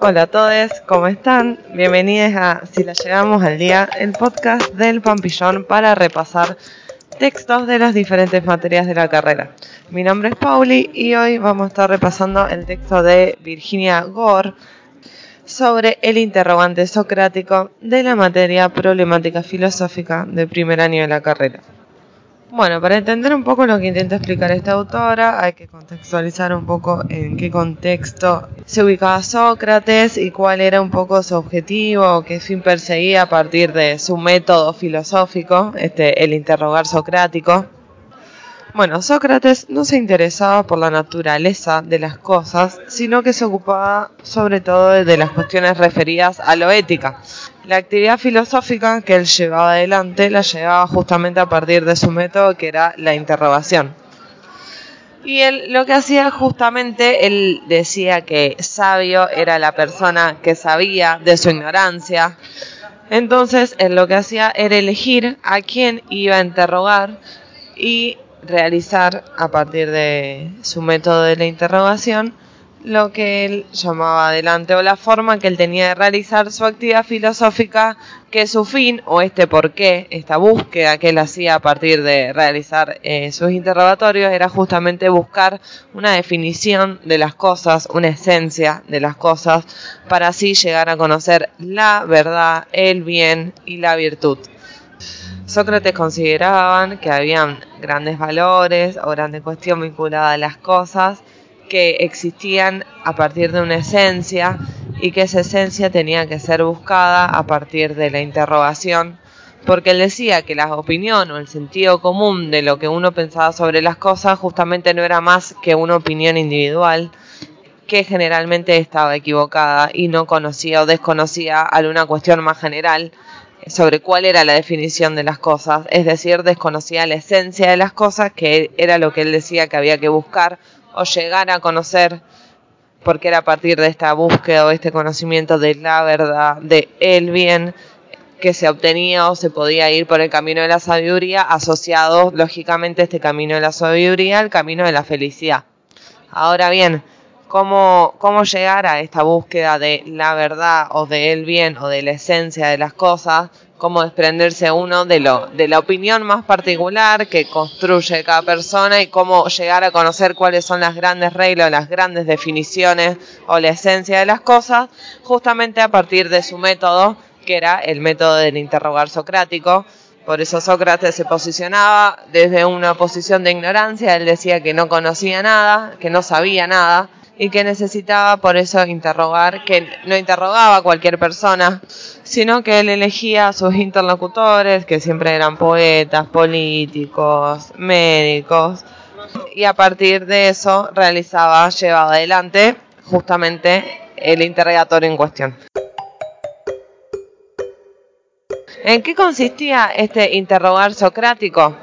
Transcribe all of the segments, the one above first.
Hola a todos, ¿cómo están? Bienvenidos a Si la llegamos al día, el podcast del Pampillón para repasar textos de las diferentes materias de la carrera. Mi nombre es Pauli y hoy vamos a estar repasando el texto de Virginia Gore sobre el interrogante socrático de la materia problemática filosófica de primer año de la carrera. Bueno, para entender un poco lo que intenta explicar esta autora, hay que contextualizar un poco en qué contexto se ubicaba Sócrates y cuál era un poco su objetivo, qué fin perseguía a partir de su método filosófico, este, el interrogar socrático. Bueno, Sócrates no se interesaba por la naturaleza de las cosas, sino que se ocupaba sobre todo de las cuestiones referidas a lo ética. La actividad filosófica que él llevaba adelante la llevaba justamente a partir de su método que era la interrogación. Y él lo que hacía justamente, él decía que sabio era la persona que sabía de su ignorancia. Entonces, él lo que hacía era elegir a quién iba a interrogar y realizar a partir de su método de la interrogación lo que él llamaba adelante o la forma que él tenía de realizar su actividad filosófica, que su fin o este por qué, esta búsqueda que él hacía a partir de realizar eh, sus interrogatorios era justamente buscar una definición de las cosas, una esencia de las cosas, para así llegar a conocer la verdad, el bien y la virtud. Sócrates consideraban que habían grandes valores o grandes cuestión vinculada a las cosas que existían a partir de una esencia y que esa esencia tenía que ser buscada a partir de la interrogación, porque él decía que la opinión o el sentido común de lo que uno pensaba sobre las cosas justamente no era más que una opinión individual que generalmente estaba equivocada y no conocía o desconocía alguna cuestión más general sobre cuál era la definición de las cosas, es decir, desconocía la esencia de las cosas, que era lo que él decía que había que buscar o llegar a conocer, porque era a partir de esta búsqueda o este conocimiento de la verdad, de el bien, que se obtenía o se podía ir por el camino de la sabiduría, asociado lógicamente este camino de la sabiduría al camino de la felicidad. Ahora bien, cómo, cómo llegar a esta búsqueda de la verdad o del bien o de la esencia de las cosas, cómo desprenderse uno de, lo, de la opinión más particular que construye cada persona y cómo llegar a conocer cuáles son las grandes reglas, las grandes definiciones o la esencia de las cosas, justamente a partir de su método, que era el método del interrogar socrático. Por eso Sócrates se posicionaba desde una posición de ignorancia, él decía que no conocía nada, que no sabía nada, y que necesitaba por eso interrogar, que no interrogaba a cualquier persona, sino que él elegía a sus interlocutores, que siempre eran poetas, políticos, médicos, y a partir de eso realizaba, llevaba adelante justamente el interrogatorio en cuestión. ¿En qué consistía este interrogar socrático?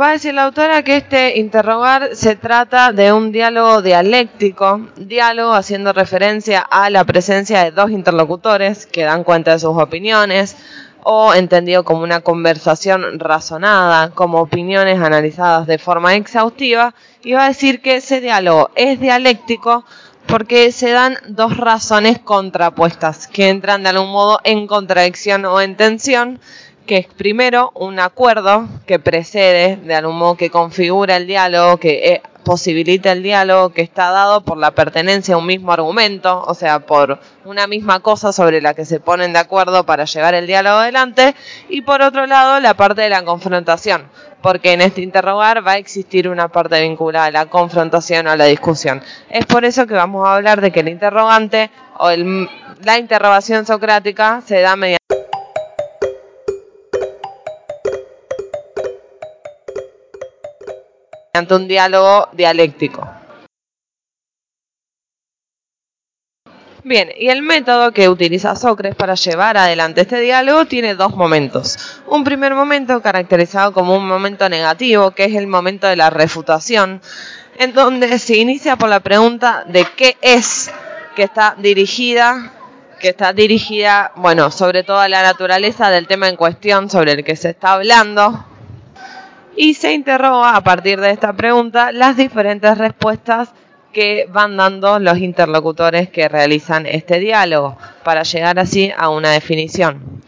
Va a decir la autora que este interrogar se trata de un diálogo dialéctico, diálogo haciendo referencia a la presencia de dos interlocutores que dan cuenta de sus opiniones, o entendido como una conversación razonada, como opiniones analizadas de forma exhaustiva, y va a decir que ese diálogo es dialéctico porque se dan dos razones contrapuestas que entran de algún modo en contradicción o en tensión que es primero un acuerdo que precede, de algún modo que configura el diálogo, que eh, posibilita el diálogo, que está dado por la pertenencia a un mismo argumento, o sea, por una misma cosa sobre la que se ponen de acuerdo para llevar el diálogo adelante, y por otro lado la parte de la confrontación, porque en este interrogar va a existir una parte vinculada a la confrontación o a la discusión. Es por eso que vamos a hablar de que el interrogante o la interrogación socrática se da mediante mediante un diálogo dialéctico. Bien, y el método que utiliza Sócrates para llevar adelante este diálogo tiene dos momentos. Un primer momento caracterizado como un momento negativo, que es el momento de la refutación, en donde se inicia por la pregunta de qué es que está dirigida, que está dirigida, bueno, sobre todo a la naturaleza del tema en cuestión sobre el que se está hablando, y se interroga a partir de esta pregunta las diferentes respuestas que van dando los interlocutores que realizan este diálogo para llegar así a una definición.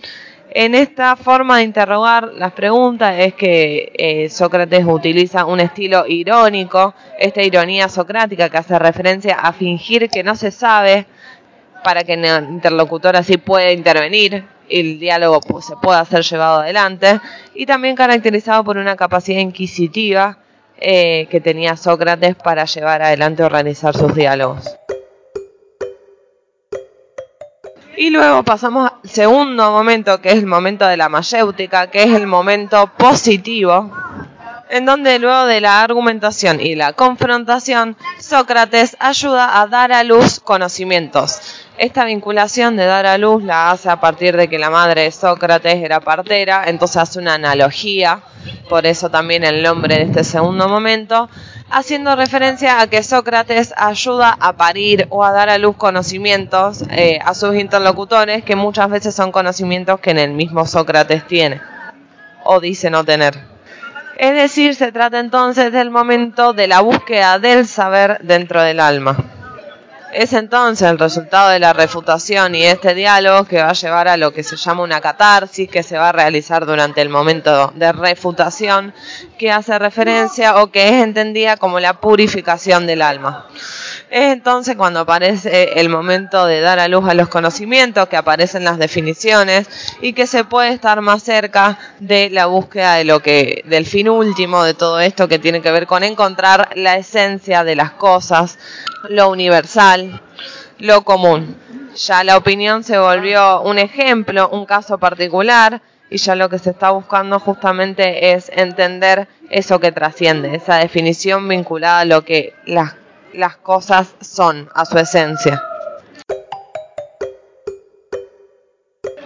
En esta forma de interrogar las preguntas es que eh, Sócrates utiliza un estilo irónico, esta ironía socrática que hace referencia a fingir que no se sabe para que el interlocutor así pueda intervenir el diálogo pues, se pueda ser llevado adelante, y también caracterizado por una capacidad inquisitiva eh, que tenía Sócrates para llevar adelante o organizar sus diálogos. Y luego pasamos al segundo momento, que es el momento de la mayéutica, que es el momento positivo, en donde luego de la argumentación y la confrontación, Sócrates ayuda a dar a luz conocimientos. Esta vinculación de dar a luz la hace a partir de que la madre de Sócrates era partera, entonces hace una analogía, por eso también el nombre de este segundo momento, haciendo referencia a que Sócrates ayuda a parir o a dar a luz conocimientos eh, a sus interlocutores que muchas veces son conocimientos que en el mismo Sócrates tiene o dice no tener. Es decir, se trata entonces del momento de la búsqueda del saber dentro del alma. Es entonces el resultado de la refutación y este diálogo que va a llevar a lo que se llama una catarsis, que se va a realizar durante el momento de refutación, que hace referencia o que es entendida como la purificación del alma. Es entonces cuando aparece el momento de dar a luz a los conocimientos, que aparecen las definiciones y que se puede estar más cerca de la búsqueda de lo que, del fin último de todo esto que tiene que ver con encontrar la esencia de las cosas, lo universal, lo común. Ya la opinión se volvió un ejemplo, un caso particular, y ya lo que se está buscando justamente es entender eso que trasciende, esa definición vinculada a lo que las, las cosas son, a su esencia.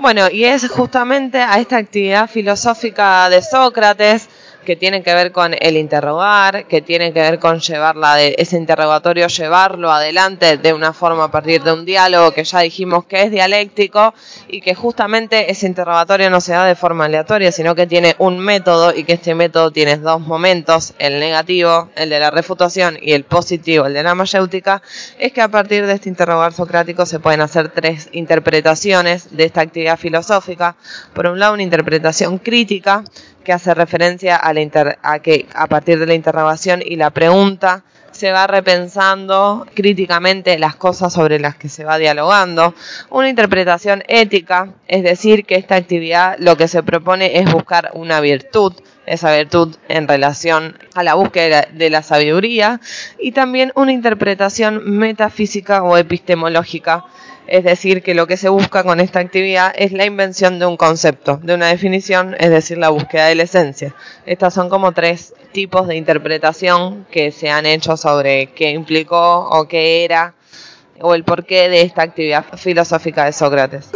Bueno, y es justamente a esta actividad filosófica de Sócrates que tienen que ver con el interrogar, que tienen que ver con llevarla de ese interrogatorio, llevarlo adelante de una forma a partir de un diálogo que ya dijimos que es dialéctico y que justamente ese interrogatorio no se da de forma aleatoria, sino que tiene un método y que este método tiene dos momentos, el negativo, el de la refutación y el positivo, el de la mayéutica, es que a partir de este interrogar socrático se pueden hacer tres interpretaciones de esta actividad filosófica. Por un lado, una interpretación crítica, que hace referencia a, a que a partir de la interrogación y la pregunta se va repensando críticamente las cosas sobre las que se va dialogando. Una interpretación ética, es decir, que esta actividad lo que se propone es buscar una virtud, esa virtud en relación a la búsqueda de la sabiduría, y también una interpretación metafísica o epistemológica, es decir, que lo que se busca con esta actividad es la invención de un concepto, de una definición, es decir, la búsqueda de la esencia. Estas son como tres tipos de interpretación que se han hecho sobre qué implicó o qué era o el porqué de esta actividad filosófica de Sócrates.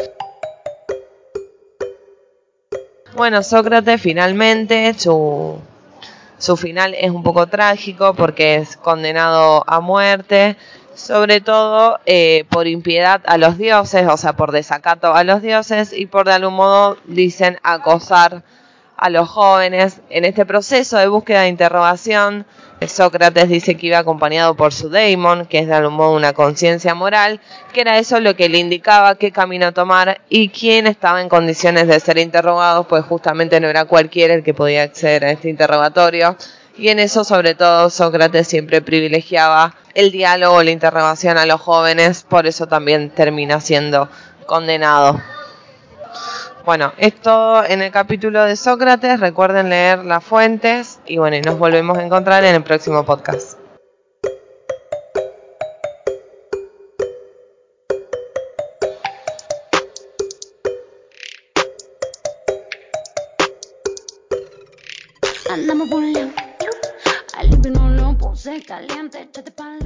Bueno, Sócrates finalmente, su, su final es un poco trágico porque es condenado a muerte sobre todo eh, por impiedad a los dioses, o sea, por desacato a los dioses y por de algún modo, dicen, acosar a los jóvenes. En este proceso de búsqueda de interrogación, Sócrates dice que iba acompañado por su daemon, que es de algún modo una conciencia moral, que era eso lo que le indicaba qué camino tomar y quién estaba en condiciones de ser interrogado, pues justamente no era cualquiera el que podía acceder a este interrogatorio. Y en eso, sobre todo, Sócrates siempre privilegiaba el diálogo, la interrogación a los jóvenes, por eso también termina siendo condenado. Bueno, esto en el capítulo de Sócrates. Recuerden leer las fuentes y bueno, nos volvemos a encontrar en el próximo podcast. saliente, to the pan